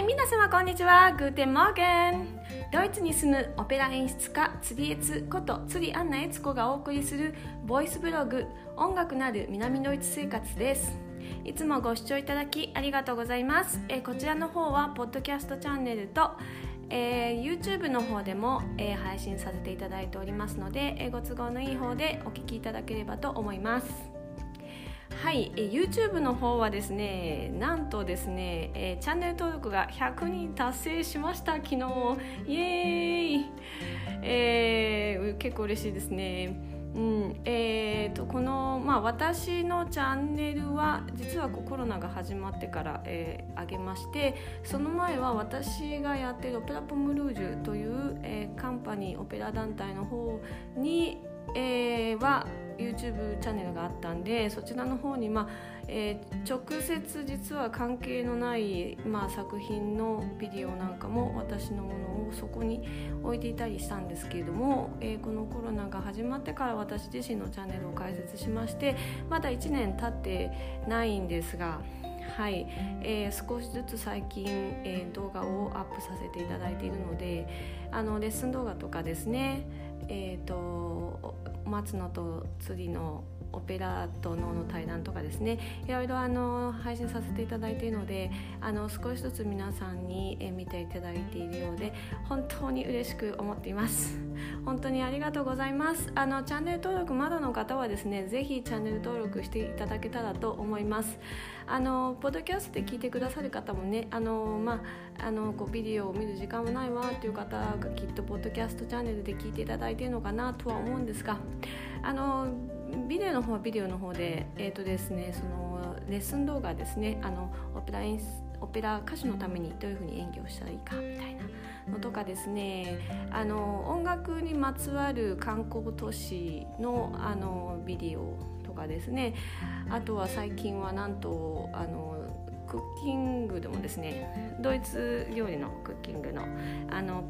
い皆様こんにちは。 Guten Morgen。ドイツに住むオペラ演出家釣りエツこと釣りアンナエツコがお送りするボイスブログ音楽のある南ドイツ生活です。いつもご視聴いただきありがとうございます、え、こちらの方はポッドキャストチャンネルとえー、YouTube の方でも、えー、配信させていただいておりますので、えー、ご都合のいい方でお聴きいただければと思います。はい、え YouTube の方はですねなんとですね、え、チャンネル登録が100人達成しました。昨日イエーイ、えー、結構嬉しいですね。うんえーと、この、まあ、私のチャンネルは実はコロナが始まってから、えー、上げましてその前は私がやっているオペラポムルージュという、えー、カンパニーオペラ団体の方に、えー、は YouTube チャンネルがあったんでそちらの方に、まあえー、直接実は関係のない、まあ、作品のビデオなんかも私のものをそこに置いていたりしたんですけれども、えー、このコロナが始まってから私自身のチャンネルを開設しましてまだ1年経ってないんですが。はい、えー、少しずつ最近、えー、動画をアップさせていただいているのであのレッスン動画とかですねえーと松野と釣りのオペラと脳の対談とかですね。いろいろあの配信させていただいているのであの少しずつ皆さんに見ていただいているようで本当に嬉しく思っています。本当にありがとうございます。あのチャンネル登録まだの方はですねぜひチャンネル登録していただけたらと思います。あのポッドキャストで聞いてくださる方もねあの、まあ、あのこうビデオを見る時間もないわっていう方がきっとポッドキャストチャンネルで聞いていただいているのかなとは思うんですがあのビデオの方はビデオの方で、えーとですね、そのレッスン動画ですね。あのオペラオペラ歌手のためにどういうふうに演技をしたらいいかみたいなのとかですね。あの音楽にまつわる観光都市のあのビデオとかですね。あとは最近はなんとあのクッキングでもですねドイツ料理のクッキングのあの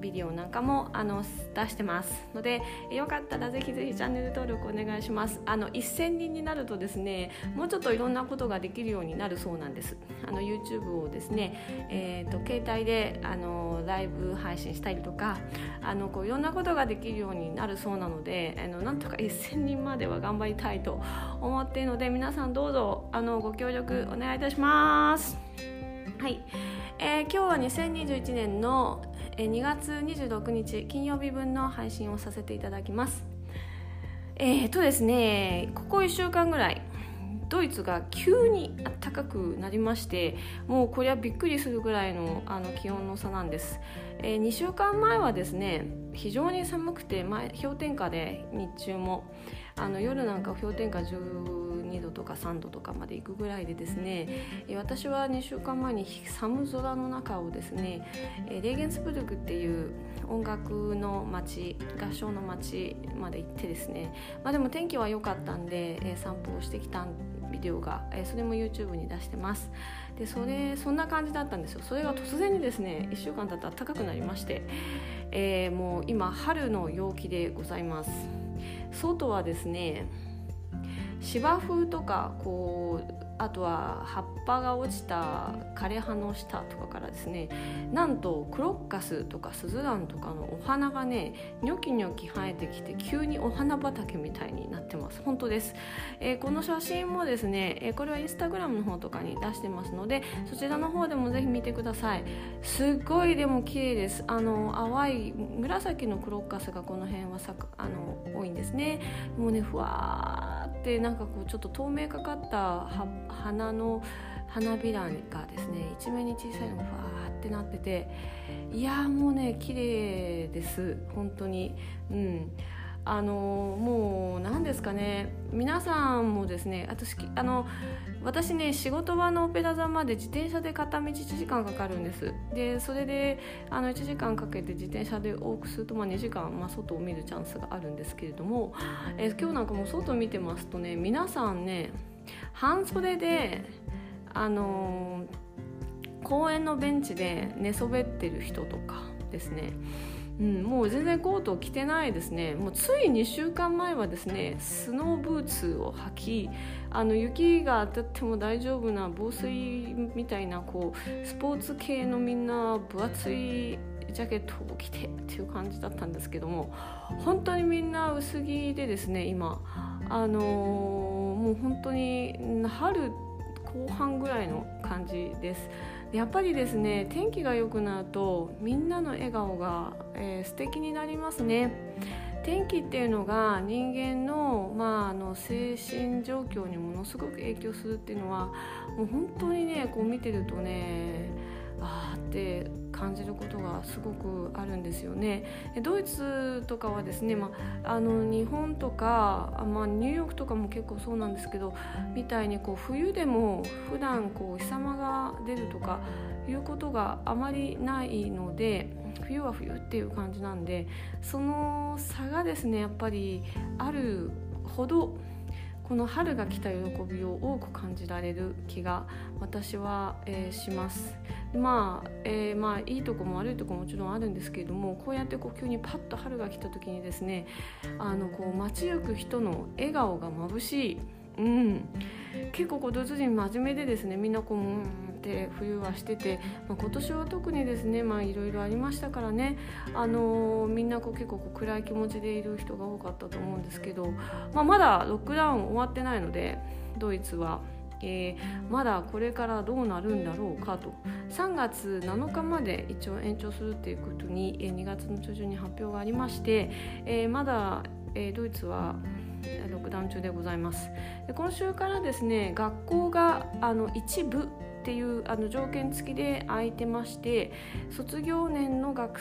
ビデオなんかもあの出してます。のでよかったらぜひぜひチャンネル登録お願いします。あの1000人になるとですねもうちょっといろんなことができるようになるそうなんです。あの YouTube をですね、えーと、携帯であのライブ配信したりとかあのこういろんなことができるようになるそうなのであのなんとか1000人までは頑張りたいと思っているので皆さんどうぞあのご協力お願いいたします。はい、えー、今日は2021年の2月26日金曜日分の配信をさせていただきます。えーとですねここ1週間ぐらいドイツが急に暖かくなりましてもうこれはびっくりするぐらいのあの気温の差なんです、えー、2週間前はですね非常に寒くて前氷点下で日中も。あの夜なんか氷点下2度とか3度とかまで行くぐらいでですね私は2週間前に寒空の中をですねレーゲンスブルクっていう音楽の街合唱の街まで行ってですね、まあ、でも天気は良かったんで、散歩をしてきたビデオが、それも YouTube に出してます。でそれそんな感じだったんですよ。それが突然にですね1週間経ったら暖かくなりまして、えー、もう今春の陽気でございます。外はですね芝生とかこうあとは葉っぱが落ちた枯れ葉の下とかからですねなんとクロッカスとかスズランとかのお花がねニョキニョキ生えてきて急にお花畑みたいになってます。本当です、えー、この写真もですね、えー、これはインスタグラムの方とかに出してますのでそちらの方でもぜひ見てください。すっごいでも綺麗です。あの淡い紫のクロッカスがこの辺は咲くあの多いんですね。もうねふわってなんかこうちょっと透明かかった花の花びらがですね一面に小さいのがふわーってなってていやもうね綺麗です。本当に。うん。あのもう何ですかね。皆さんもですね私あの私ね仕事場のオペラ座まで自転車で片道1時間かかるんです。でそれであの1時間かけて自転車で往復すると、まあ、2時間、まあ、外を見るチャンスがあるんですけれども、え今日なんかもう外見てますとね皆さんね半袖であの公園のベンチで寝そべってる人とかですね。うん、もう全然コートを着てないですねもうつい2週間前はですねスノーブーツを履きあの雪が当たっても大丈夫な防水みたいなこうスポーツ系のみんな分厚いジャケットを着てっていう感じだったんですけども本当にみんな薄着でですね今あのー、もう本当に春後半ぐらいの感じです。やっぱりですね天気が良くなるとみんなの笑顔が、えー、素敵になりますね。天気っていうのが人間の,、まあ、あの精神状況にものすごく影響するっていうのはもう本当にねこう見てるとねああって感じることがすごくあるんですよね。ドイツとかはですね、まあ、あの日本とか、まあ、ニューヨークとかも結構そうなんですけどみたいにこう冬でも普段こう日様が出るとかいうことがあまりないので冬は冬っていう感じなんでその差がですねやっぱりあるほどこの春が来た喜びを多く感じられる気が私は、えー、します。まあ、えー、まあいいとこも悪いとこももちろんあるんですけれどもこうやってこう急にパッと春が来た時にですねあのこう街行く人の笑顔が眩しい。うん、結構こうドイツ人真面目でですねみんなこううんって冬はしてて、まあ、今年は特にですねいろいろありましたからね、あのー、みんなこう結構こう暗い気持ちでいる人が多かったと思うんですけど、まあ、まだロックダウン終わってないのでドイツは。えー、まだこれからどうなるんだろうかと。3月7日まで一応延長するっていうことに、えー、2月の中旬に発表がありまして、えー、まだ、えー、ドイツはロックダウン中でございます。今週からですね学校があの一部っていうあの条件付きで空いてまして卒業年の学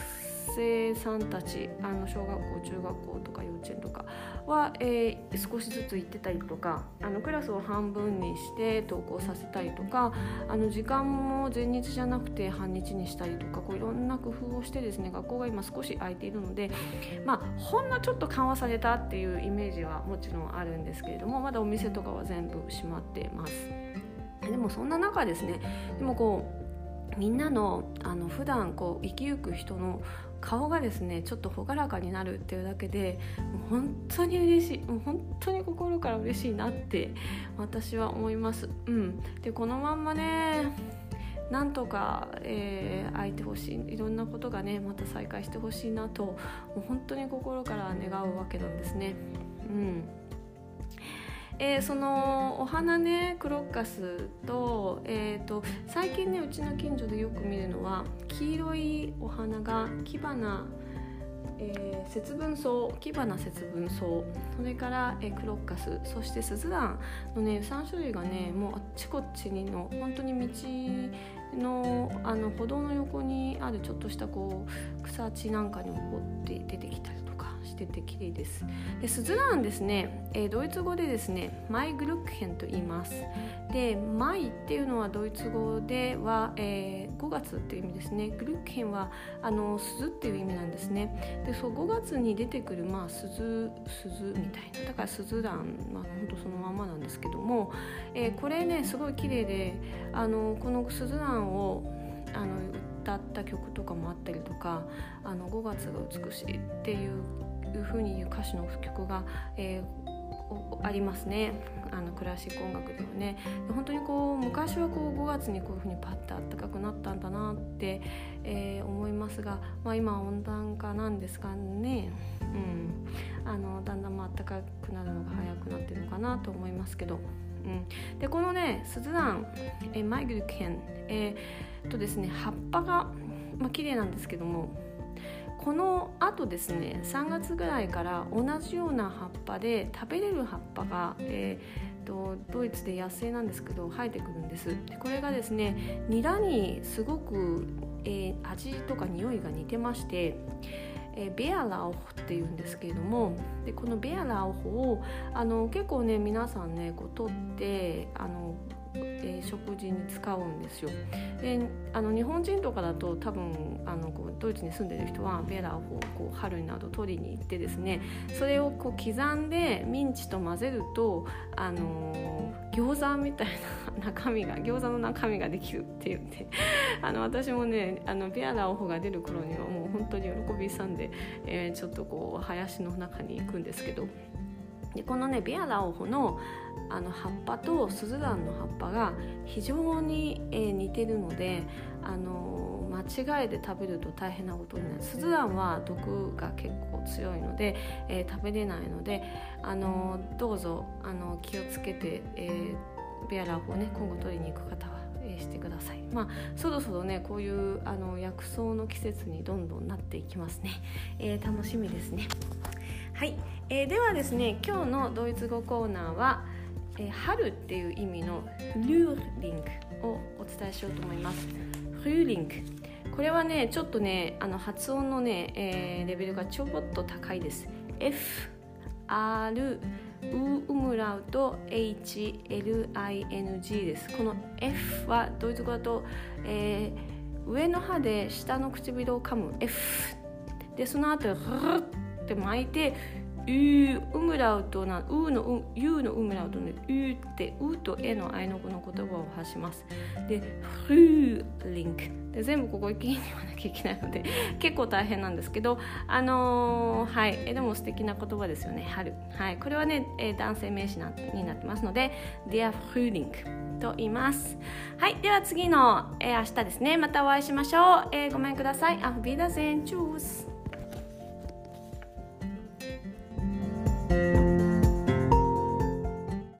生さんたちあの小学校中学校とか幼稚園とかは、えー、少しずつ行ってたりとかあのクラスを半分にして登校させたりとかあの時間も前日じゃなくて半日にしたりとかこういろんな工夫をしてですね学校が今少し空いているので、まあ、ほんのちょっと緩和されたっていうイメージはもちろんあるんですけれどもまだお店とかは全部閉まってます。でもそんな中ですねでもこうみんなのあの普段こう生きゆく人の顔がですねちょっと朗らかになるっていうだけでもう本当に嬉しいもう本当に心から嬉しいなって私は思います。うん、でこのまんまねなんとか、えー、空いてほしいいろんなことがねまた再開してほしいなともう本当に心から願うわけなんですね。うんえー、そのお花ねクロッカスと,、えーと、最近ねうちの近所でよく見るのは黄色いお花がキバナえー、節分草キバナ節分草それから、えー、クロッカスそしてスズランのね3種類がねもうあっちこっちにの本当に道のあの歩道の横にあるちょっとしたこう草地なんかにもこって出てきたりしてて綺麗です。でスズランですね、えー、ドイツ語でですねマイグルックヘンと言います。でマイっていうのはドイツ語では、えー、5月っていう意味ですね。グルックヘンはあの鈴っていう意味なんですね。でそう5月に出てくるまあ鈴鈴みたいな。だからスズランまあ本当そのままなんですけども、えー、これねすごい綺麗であのこのスズランをあの歌った曲とかもあったりとかあの5月が美しいっていうふうに言う歌詞の曲が、えー、ありますね。あのクラシック音楽ではね。本当にこう昔はこう5月にこういうふうにパッと暖かくなったんだなって、えー、思いますが、まあ、今温暖化なんですかね、うん、あのだんだんまあ暖かくなるのが早くなってるのかなと思いますけど。うん、でこのねスズラン、えー、マイグルケン、えー、とですね葉っぱが、まあ綺麗なんですけどもこのあとですね3月ぐらいから同じような葉っぱで食べれる葉っぱが、えーと、ドイツで野生なんですけど生えてくるんです。これがですねニラにすごく、味とか匂いが似てましてえベアラオホっていうんですけれどもでこのベアラオホをあの結構ね皆さんねこう取ってあのえー、食事に使うんですよ。であの日本人とかだと多分あのこうドイツに住んでる人はベラをこう春など取りに行ってですねそれをこう刻んでミンチと混ぜるとあの餃子みたいな 中身が餃子の中身ができるって言ってあの私もねあのビアラオホが出る頃にはもう本当に喜びさんで、えー、ちょっとこう林の中に行くんですけどでこのねビアラオホのあの葉っぱとスズランの葉っぱが非常に、えー、似てるのであの間違えて食べると大変なことになる。スズランは毒が結構強いので、えー、食べれないのであのどうぞあの気をつけて、えー、ベアラーをね今後取りに行く方はしてください。まあそろそろねこういうあの薬草の季節にどんどんなっていきますね、えー、楽しみですね。はい、えー、ではですね今日のドイツ語コーナーは「えー、春っていう意味のルーリングをお伝えしようと思います。フーリングこれはねちょっとねあの発音のね、えー、レベルがちょっと高いです。F R ウウムラウト HLING です。この F はドイツ語だと、えー、上の歯で下の唇を噛む F でその後ルって巻いてうウムラウトなうのうゆのウムラウトでうってうとえのあいの子の言葉を発します。でフーリンク。で全部ここ一気に言わなきゃいけないので 結構大変なんですけどあのー、はい。えでも素敵な言葉ですよね。春。はい。これはね、えー、男性名詞なになってますので Der Frühling と言います。はい。では次の、えー、明日ですね。またお会いしましょう、えー、ごめんください。あビーダゼンチュース。